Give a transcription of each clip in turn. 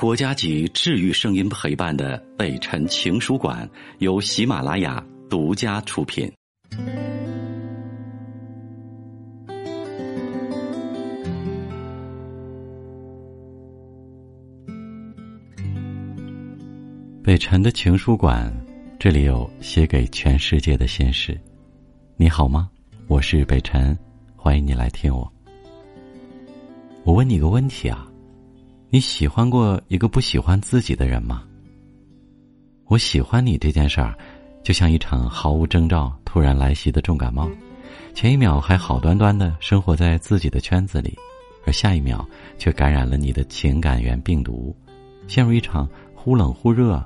国家级治愈声音陪伴的北辰情书馆由喜马拉雅独家出品。北辰的情书馆，这里有写给全世界的心事。你好吗？我是北辰，欢迎你来听我。我问你个问题啊。你喜欢过一个不喜欢自己的人吗？我喜欢你这件事儿，就像一场毫无征兆突然来袭的重感冒，前一秒还好端端的生活在自己的圈子里，而下一秒却感染了你的情感源病毒，陷入一场忽冷忽热，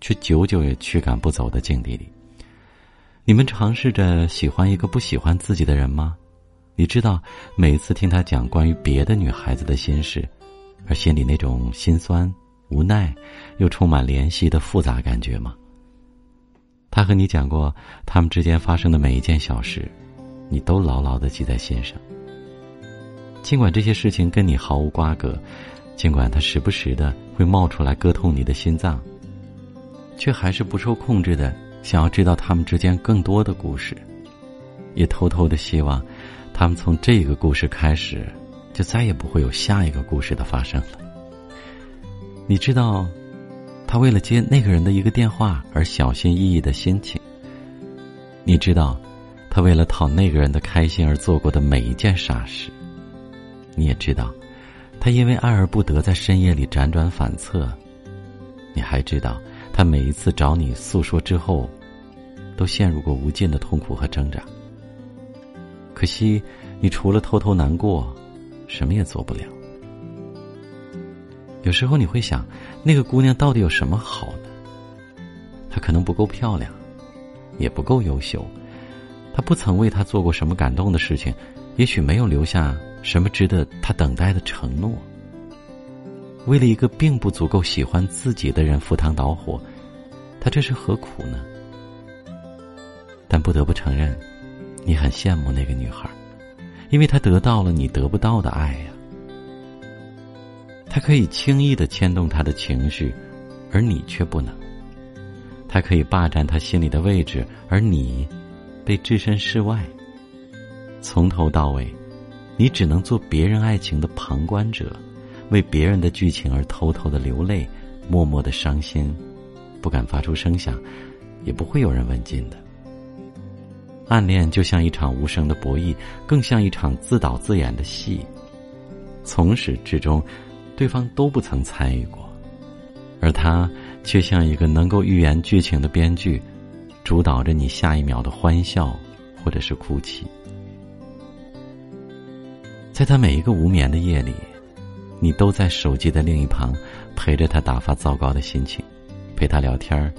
却久久也驱赶不走的境地里。你们尝试着喜欢一个不喜欢自己的人吗？你知道，每次听他讲关于别的女孩子的心事。而心里那种心酸、无奈，又充满怜惜的复杂感觉吗？他和你讲过他们之间发生的每一件小事，你都牢牢的记在心上。尽管这些事情跟你毫无瓜葛，尽管他时不时的会冒出来割痛你的心脏，却还是不受控制的想要知道他们之间更多的故事，也偷偷的希望，他们从这个故事开始。就再也不会有下一个故事的发生了。你知道，他为了接那个人的一个电话而小心翼翼的心情。你知道，他为了讨那个人的开心而做过的每一件傻事。你也知道，他因为爱而不得在深夜里辗转反侧。你还知道，他每一次找你诉说之后，都陷入过无尽的痛苦和挣扎。可惜，你除了偷偷难过。什么也做不了。有时候你会想，那个姑娘到底有什么好呢？她可能不够漂亮，也不够优秀，她不曾为他做过什么感动的事情，也许没有留下什么值得他等待的承诺。为了一个并不足够喜欢自己的人赴汤蹈火，他这是何苦呢？但不得不承认，你很羡慕那个女孩。因为他得到了你得不到的爱呀，他可以轻易的牵动他的情绪，而你却不能；他可以霸占他心里的位置，而你被置身事外。从头到尾，你只能做别人爱情的旁观者，为别人的剧情而偷偷的流泪，默默的伤心，不敢发出声响，也不会有人问津的。暗恋就像一场无声的博弈，更像一场自导自演的戏。从始至终，对方都不曾参与过，而他却像一个能够预言剧情的编剧，主导着你下一秒的欢笑或者是哭泣。在他每一个无眠的夜里，你都在手机的另一旁陪着他打发糟糕的心情，陪他聊天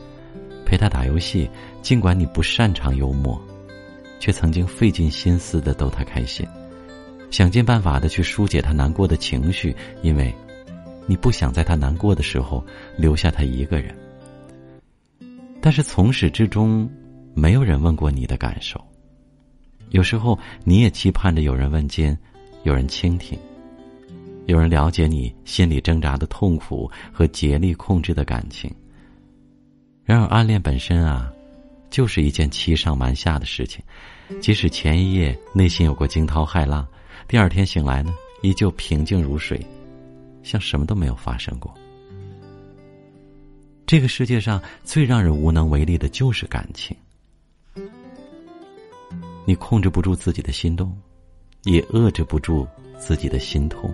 陪他打游戏。尽管你不擅长幽默。却曾经费尽心思的逗他开心，想尽办法的去疏解他难过的情绪，因为，你不想在他难过的时候留下他一个人。但是从始至终，没有人问过你的感受。有时候你也期盼着有人问津，有人倾听，有人了解你心里挣扎的痛苦和竭力控制的感情。然而暗恋本身啊。就是一件欺上瞒下的事情，即使前一夜内心有过惊涛骇浪，第二天醒来呢，依旧平静如水，像什么都没有发生过。这个世界上最让人无能为力的就是感情，你控制不住自己的心动，也遏制不住自己的心痛。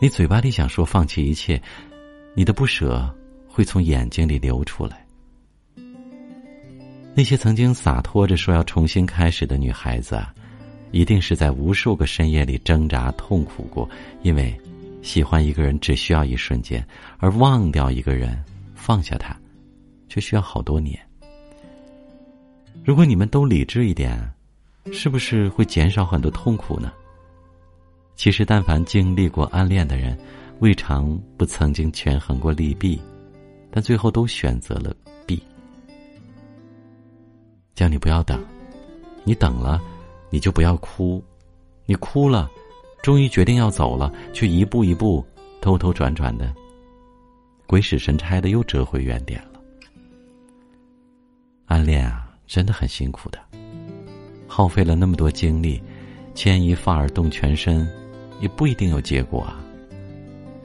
你嘴巴里想说放弃一切，你的不舍会从眼睛里流出来。那些曾经洒脱着说要重新开始的女孩子啊，一定是在无数个深夜里挣扎痛苦过。因为喜欢一个人只需要一瞬间，而忘掉一个人、放下他，却需要好多年。如果你们都理智一点，是不是会减少很多痛苦呢？其实，但凡经历过暗恋的人，未尝不曾经权衡过利弊，但最后都选择了。叫你不要等，你等了，你就不要哭，你哭了，终于决定要走了，却一步一步兜兜转转的，鬼使神差的又折回原点了。暗恋啊，真的很辛苦的，耗费了那么多精力，牵一发而动全身，也不一定有结果啊。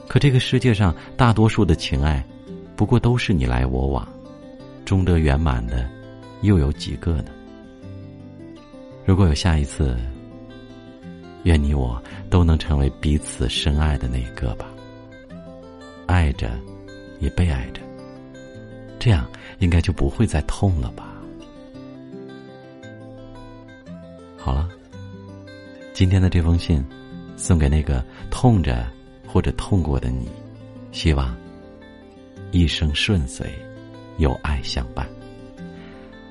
可这个世界上大多数的情爱，不过都是你来我往，终得圆满的，又有几个呢？如果有下一次，愿你我都能成为彼此深爱的那一个吧。爱着，也被爱着，这样应该就不会再痛了吧。好了，今天的这封信，送给那个痛着或者痛过的你，希望一生顺遂，有爱相伴。